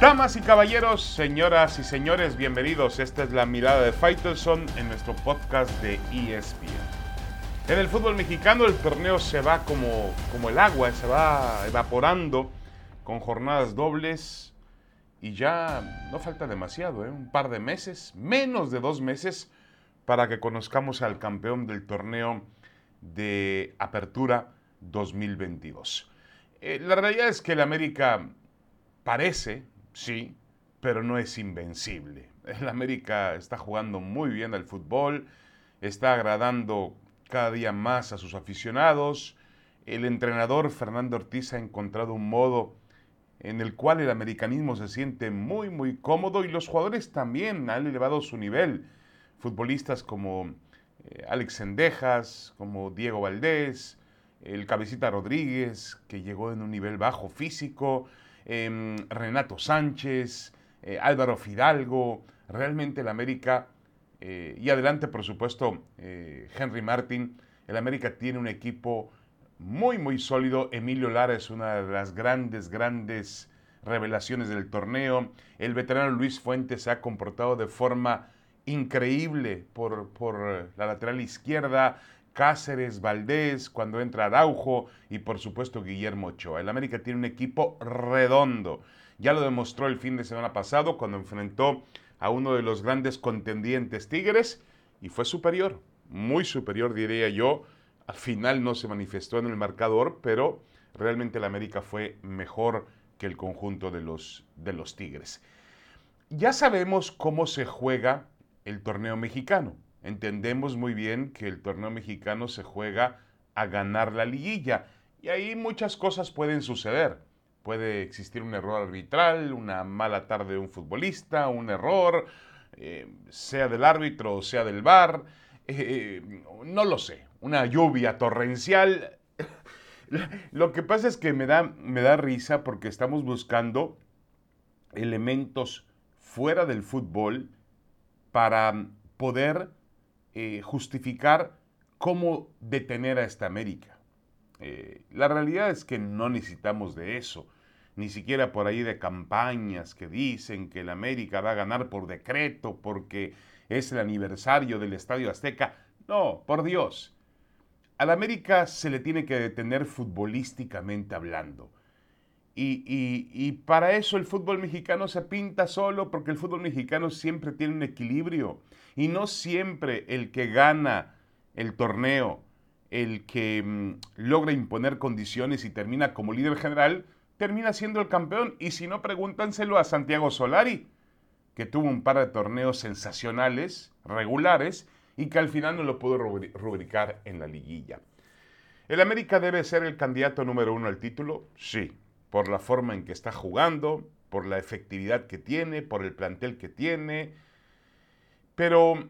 Damas y caballeros, señoras y señores, bienvenidos. Esta es la mirada de Faitelson en nuestro podcast de ESPN. En el fútbol mexicano el torneo se va como, como el agua, se va evaporando con jornadas dobles y ya no falta demasiado, ¿eh? un par de meses, menos de dos meses para que conozcamos al campeón del torneo de Apertura 2022. Eh, la realidad es que el América parece, sí, pero no es invencible. El América está jugando muy bien al fútbol, está agradando cada día más a sus aficionados. El entrenador Fernando Ortiz ha encontrado un modo en el cual el americanismo se siente muy, muy cómodo y los jugadores también han elevado su nivel. Futbolistas como eh, Alex Sendejas, como Diego Valdés, el Cabecita Rodríguez, que llegó en un nivel bajo físico, em, Renato Sánchez, eh, Álvaro Fidalgo, realmente el América, eh, y adelante por supuesto Henry Martin, el América tiene un equipo muy, muy sólido. Emilio Lara es una de las grandes, grandes revelaciones del torneo. El veterano Luis Fuentes se ha comportado de forma increíble por, por la lateral izquierda. Cáceres, Valdés, cuando entra Araujo y por supuesto Guillermo Ochoa. El América tiene un equipo redondo. Ya lo demostró el fin de semana pasado cuando enfrentó a uno de los grandes contendientes Tigres y fue superior, muy superior diría yo. Al final no se manifestó en el marcador, pero realmente el América fue mejor que el conjunto de los, de los Tigres. Ya sabemos cómo se juega el torneo mexicano. Entendemos muy bien que el torneo mexicano se juega a ganar la liguilla y ahí muchas cosas pueden suceder. Puede existir un error arbitral, una mala tarde de un futbolista, un error, eh, sea del árbitro o sea del VAR, eh, no lo sé, una lluvia torrencial. Lo que pasa es que me da, me da risa porque estamos buscando elementos fuera del fútbol para poder eh, justificar cómo detener a esta América. Eh, la realidad es que no necesitamos de eso, ni siquiera por ahí de campañas que dicen que el América va a ganar por decreto porque es el aniversario del Estadio Azteca. No, por Dios. Al América se le tiene que detener futbolísticamente hablando. Y, para eso el fútbol mexicano se pinta solo porque el fútbol mexicano siempre tiene un equilibrio y no siempre el que gana el torneo, el que mm, logra imponer condiciones y termina como líder general, termina siendo el campeón. Y si no, pregúntanselo a Santiago Solari, que tuvo un par de torneos sensacionales, regulares, y que al final no lo pudo rubricar en la liguilla. ¿El América debe ser el candidato número uno al título? Sí, por la forma en que está jugando, por la efectividad que tiene, por el plantel que tiene, pero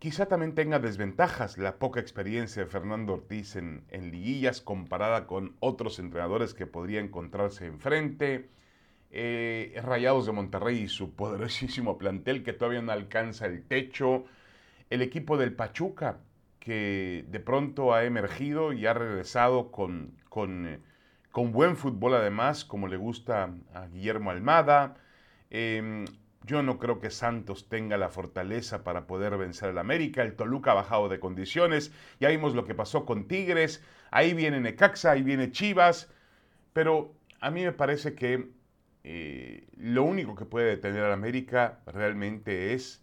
quizá también tenga desventajas la poca experiencia de Fernando Ortiz en, liguillas comparada con otros entrenadores que podría encontrarse enfrente. Eh, Rayados de Monterrey y su poderosísimo plantel que todavía no alcanza el techo. El equipo del Pachuca que de pronto ha emergido y ha regresado con, con eh, buen fútbol además, como le gusta a Guillermo Almada. Em, yo no creo que Santos tenga la fortaleza para poder vencer al América. El Toluca ha bajado de condiciones. Ya vimos lo que pasó con Tigres. Ahí viene Necaxa, ahí viene Chivas. Pero a mí me parece que eh, lo único que puede detener al América realmente es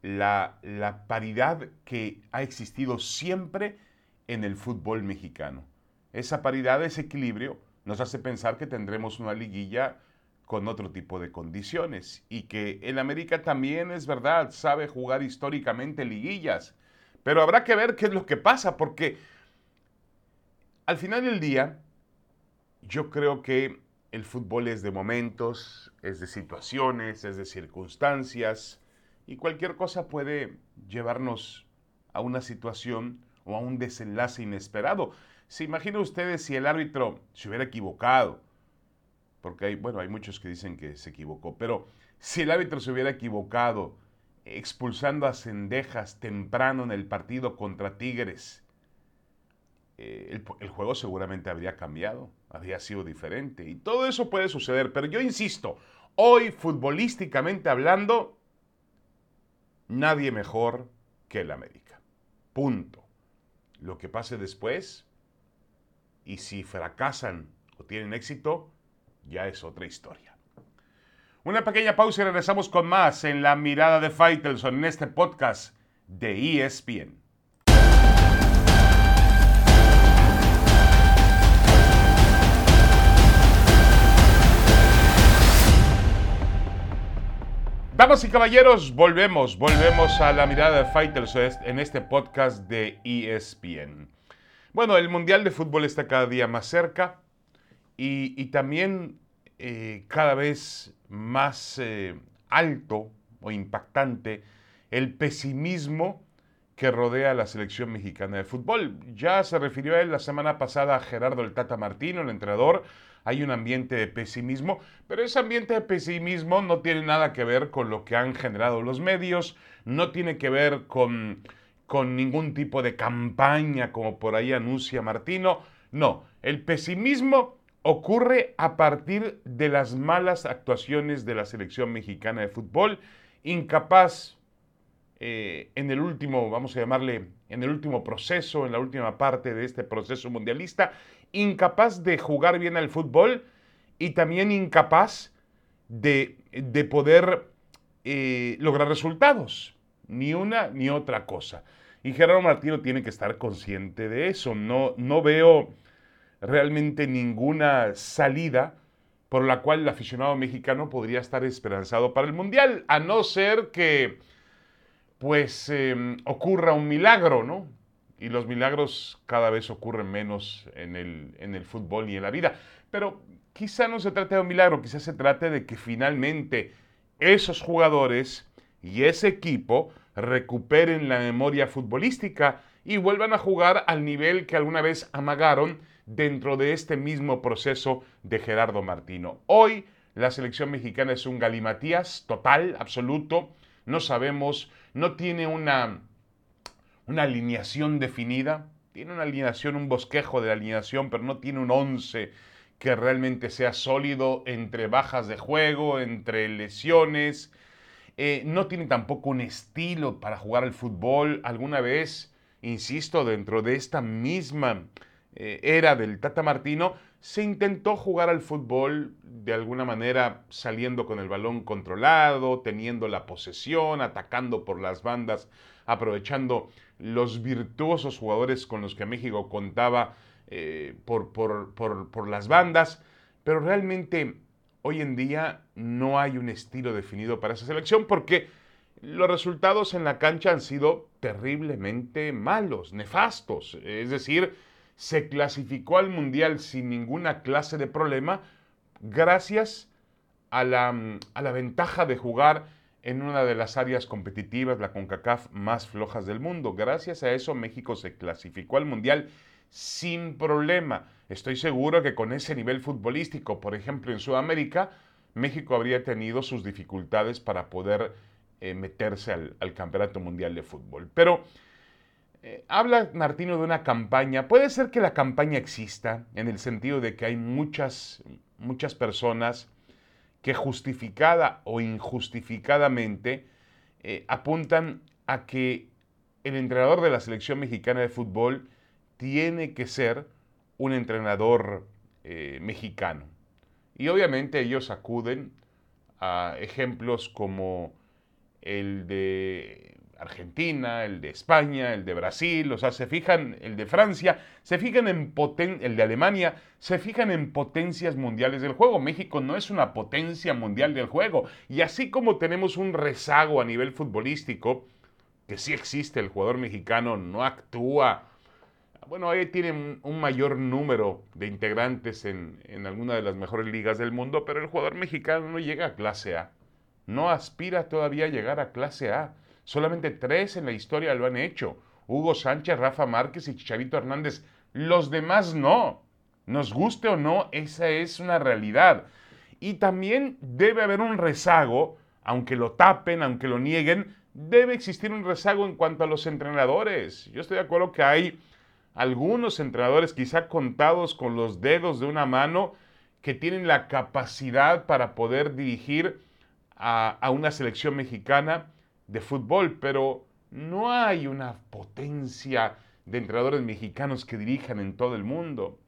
la, la paridad que ha existido siempre en el fútbol mexicano. Esa paridad, ese equilibrio, nos hace pensar que tendremos una liguilla con otro tipo de condiciones y que el América también es verdad, sabe jugar históricamente liguillas, pero habrá que ver qué es lo que pasa porque al final del día yo creo que el fútbol es de momentos, es de situaciones, es de circunstancias y cualquier cosa puede llevarnos a una situación o a un desenlace inesperado. ¿Se imagina ustedes si el árbitro se hubiera equivocado? Porque hay, bueno, hay muchos que dicen que se equivocó, pero si el árbitro se hubiera equivocado expulsando a Cendejas temprano en el partido contra Tigres eh, el, juego seguramente habría cambiado, habría sido diferente. Y todo eso puede suceder, pero yo insisto, hoy futbolísticamente hablando, nadie mejor que el América. Punto. Lo que pase después, y si fracasan o tienen éxito, ya es otra historia. Una pequeña pausa y regresamos con más en la mirada de Faitelson en este podcast de ESPN. Damas y caballeros, volvemos, volvemos a la mirada de Fighters en este podcast de ESPN. Bueno, el Mundial de Fútbol está cada día más cerca y, también eh, cada vez más eh, alto o impactante el pesimismo que rodea a la selección mexicana de fútbol. Ya se refirió a él la semana pasada a Gerardo el Tata Martino, el entrenador, hay un ambiente de pesimismo, pero ese ambiente de pesimismo no tiene nada que ver con lo que han generado los medios, no tiene que ver con, con ningún tipo de campaña como por ahí anuncia Martino, no, el pesimismo ocurre a partir de las malas actuaciones de la selección mexicana de fútbol, incapaz eh, en el último, vamos a llamarle, en el último proceso, en la última parte de este proceso mundialista, incapaz de jugar bien al fútbol y también incapaz de, poder eh, lograr resultados. Ni una ni otra cosa. Y Gerardo Martino tiene que estar consciente de eso. No, no veo realmente ninguna salida por la cual el aficionado mexicano podría estar esperanzado para el Mundial, a no ser que pues em, ocurra un milagro, ¿no? y los milagros cada vez ocurren menos en el, en el fútbol y en la vida. Pero quizá no se trate de un milagro, quizá se trate de que finalmente esos jugadores y ese equipo recuperen la memoria futbolística y vuelvan a jugar al nivel que alguna vez amagaron dentro de este mismo proceso de Gerardo Martino. Hoy la selección mexicana es un galimatías total, absoluto, no sabemos, no tiene una una alineación definida. Tiene una alineación, un bosquejo de alineación, pero no tiene un once que realmente sea sólido entre bajas de juego, entre lesiones. Eh, no tiene tampoco un estilo para jugar al fútbol. Alguna vez, insisto, dentro de esta misma eh, era del Tata Martino, se intentó jugar al fútbol de alguna manera saliendo con el balón controlado, teniendo la posesión, atacando por las bandas, aprovechando los virtuosos jugadores con los que México contaba eh, por, por, las bandas, pero realmente hoy en día no hay un estilo definido para esa selección porque los resultados en la cancha han sido terriblemente malos, nefastos. Es decir, se clasificó al Mundial sin ninguna clase de problema gracias a la, a la ventaja de jugar en una de las áreas competitivas, la CONCACAF, más flojas del mundo. Gracias a eso México se clasificó al Mundial sin problema. Estoy seguro que con ese nivel futbolístico, por ejemplo en Sudamérica, México habría tenido sus dificultades para poder eh, meterse al, Campeonato Mundial de Fútbol. Pero eh, habla Martino de una campaña. Puede ser que la campaña exista en el sentido de que hay muchas, muchas personas que justificada o injustificadamente eh, apuntan a que el entrenador de la selección mexicana de fútbol tiene que ser un entrenador eh, mexicano. Y obviamente ellos acuden a ejemplos como el de Argentina, el de España, el de Brasil, o sea, se fijan, el de Francia, se fijan en poten el de Alemania, se fijan en potencias mundiales del juego. México no es una potencia mundial del juego. Y así como tenemos un rezago a nivel futbolístico, que sí existe, el jugador mexicano no actúa. Bueno, ahí tiene un mayor número de integrantes en, en alguna de las mejores ligas del mundo, pero el jugador mexicano no llega a clase A. No aspira todavía a llegar a clase A. Solamente tres en la historia lo han hecho. Hugo Sánchez, Rafa Márquez y Chicharito Hernández. Los demás no. Nos guste o no, esa es una realidad. Y también debe haber un rezago, aunque lo tapen, aunque lo nieguen, debe existir un rezago en cuanto a los entrenadores. Yo estoy de acuerdo que hay algunos entrenadores quizá contados con los dedos de una mano que tienen la capacidad para poder dirigir a, a una selección mexicana de fútbol, pero no hay una potencia de entrenadores mexicanos que dirijan en todo el mundo.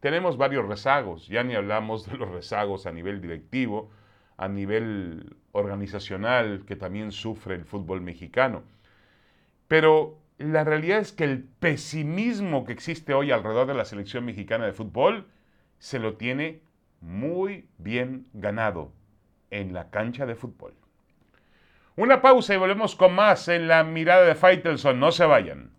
Tenemos varios rezagos, ya ni hablamos de los rezagos a nivel directivo, a nivel organizacional que también sufre el fútbol mexicano. Pero la realidad es que el pesimismo que existe hoy alrededor de la selección mexicana de fútbol se lo tiene muy bien ganado en la cancha de fútbol. Una pausa y volvemos con más en la mirada de Faitelson. No se vayan.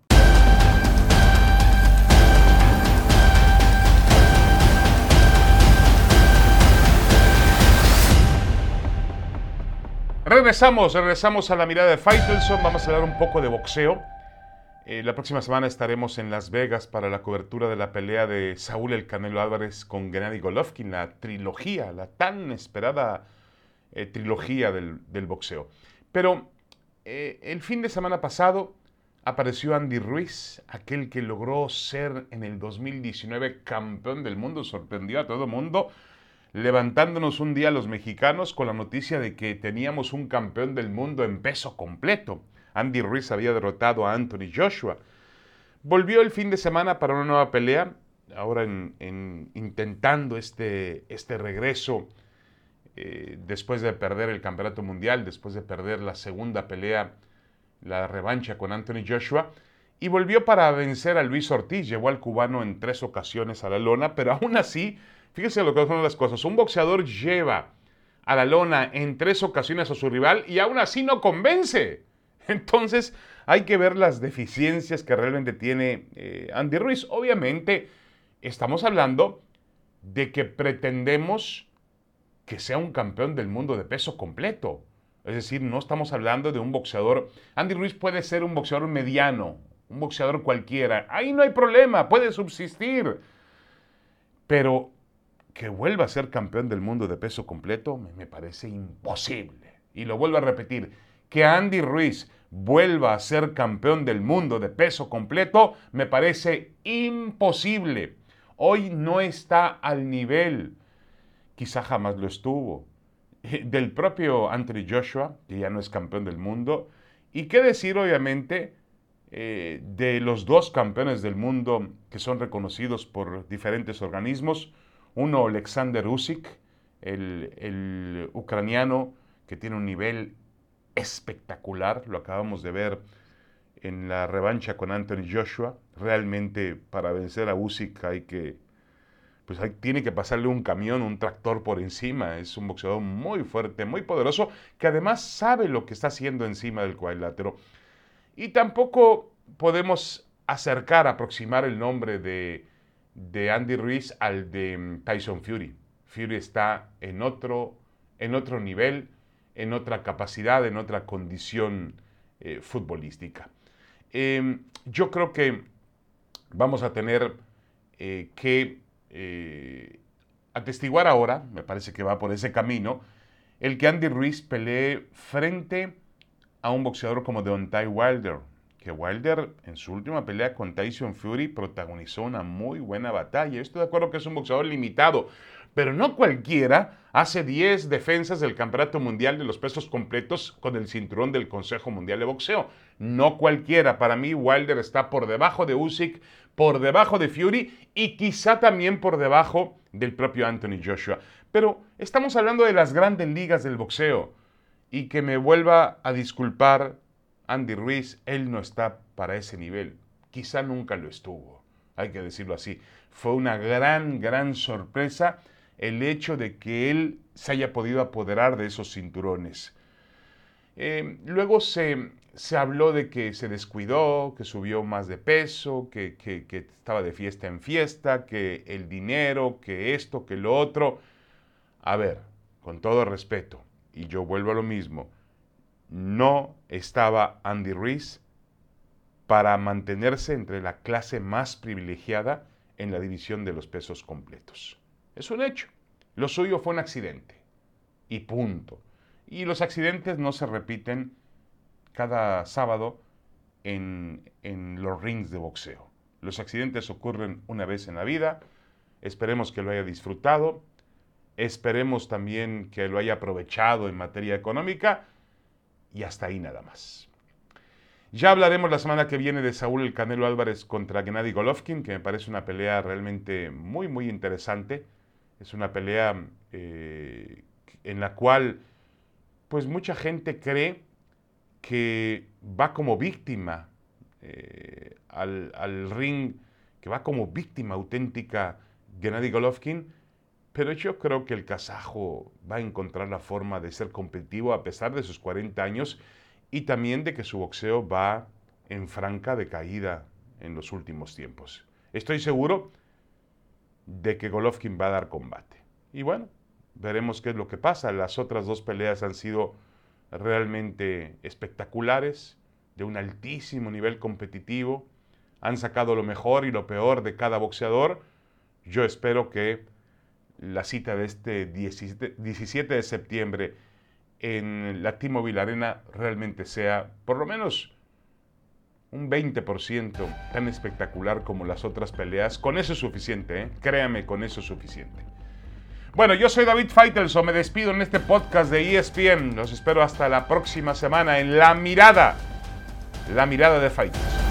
Regresamos, regresamos a la mirada de Faitelson. Vamos a hablar un poco de boxeo. Eh, la próxima semana estaremos en Las Vegas para la cobertura de la pelea de Saúl El Canelo Álvarez con Gennady Golovkin, la trilogía, la tan esperada eh, trilogía del, boxeo. Pero eh, el fin de semana pasado apareció Andy Ruiz, aquel que logró ser en el 2019 campeón del mundo, sorprendió a todo mundo levantándonos un día los mexicanos con la noticia de que teníamos un campeón del mundo en peso completo. Andy Ruiz había derrotado a Anthony Joshua. Volvió el fin de semana para una nueva pelea, ahora en, intentando este, este regreso eh, después de perder el campeonato mundial, después de perder la segunda pelea, la revancha con Anthony Joshua. Y volvió para vencer a Luis Ortiz, llevó al cubano en tres ocasiones a la lona, pero aún así Fíjese lo que son las cosas. Un boxeador lleva a la lona en tres ocasiones a su rival y aún así no convence. Entonces hay que ver las deficiencias que realmente tiene eh, Andy Ruiz. Obviamente estamos hablando de que pretendemos que sea un campeón del mundo de peso completo. Es decir, no estamos hablando de un boxeador. Andy Ruiz puede ser un boxeador mediano, un boxeador cualquiera. Ahí no hay problema, puede subsistir. Pero que vuelva a ser campeón del mundo de peso completo me, parece imposible. Y lo vuelvo a repetir, que Andy Ruiz vuelva a ser campeón del mundo de peso completo me parece imposible. Hoy no está al nivel, quizá jamás lo estuvo, del propio Anthony Joshua, que ya no es campeón del mundo. Y qué decir, obviamente, eh, de los dos campeones del mundo que son reconocidos por diferentes organismos, uno, Alexander Usyk, el, ucraniano que tiene un nivel espectacular, lo acabamos de ver en la revancha con Anthony Joshua. Realmente para vencer a Usyk hay que, pues tiene que pasarle un camión, un tractor por encima. Es un boxeador muy fuerte, muy poderoso, que además sabe lo que está haciendo encima del cuadrilátero. Y tampoco podemos acercar, aproximar el nombre de de Andy Ruiz al de mm, Tyson Fury. Fury está en otro, en otro nivel, en otra capacidad, en otra condición eh, futbolística. Em, yo creo que vamos a tener eh, que eh, atestiguar ahora, me parece que va por ese camino, el que Andy Ruiz pelee frente a un boxeador como Deontay Wilder, que Wilder en su última pelea con Tyson Fury protagonizó una muy buena batalla. Estoy de acuerdo que es un boxeador limitado, pero no cualquiera hace 10 defensas del Campeonato Mundial de los Pesos Completos con el cinturón del Consejo Mundial de Boxeo. No cualquiera. Para mí Wilder está por debajo de Usyk, por debajo de Fury y quizá también por debajo del propio Anthony Joshua. Pero estamos hablando de las grandes ligas del boxeo y que me vuelva a disculpar Andy Ruiz, él no está para ese nivel. Quizá nunca lo estuvo, hay que decirlo así. Fue una gran, gran sorpresa el hecho de que él se haya podido apoderar de esos cinturones. Eh, luego se, habló de que se descuidó, que subió más de peso, que, que estaba de fiesta en fiesta, que el dinero, que esto, que lo otro. A ver, con todo respeto, y yo vuelvo a lo mismo, no estaba Andy Ruiz para mantenerse entre la clase más privilegiada en la división de los pesos completos. Es un hecho. Lo suyo fue un accidente. Y punto. Y los accidentes no se repiten cada sábado en, los rings de boxeo. Los accidentes ocurren una vez en la vida. Esperemos que lo haya disfrutado. Esperemos también que lo haya aprovechado en materia económica. Y hasta ahí nada más. Ya hablaremos la semana que viene de Saúl El Canelo Álvarez contra Gennady Golovkin, que me parece una pelea realmente muy, muy interesante. Es una pelea eh, en la cual, pues mucha gente cree que va como víctima eh, al, al, ring, que va como víctima auténtica Gennady Golovkin, pero yo creo que el kazajo va a encontrar la forma de ser competitivo a pesar de sus 40 años y también de que su boxeo va en franca decaída en los últimos tiempos. Estoy seguro de que Golovkin va a dar combate. Y bueno, veremos qué es lo que pasa. Las otras dos peleas han sido realmente espectaculares, de un altísimo nivel competitivo. Han sacado lo mejor y lo peor de cada boxeador. Yo espero que la cita de este 17 de septiembre en la T-Mobile Arena realmente sea por lo menos un 20% tan espectacular como las otras peleas. Con eso es suficiente, ¿eh? créame, con eso es suficiente. Bueno, yo soy David Feitelson, me despido en este podcast de ESPN. Los espero hasta la próxima semana en La Mirada, La Mirada de Faitelson.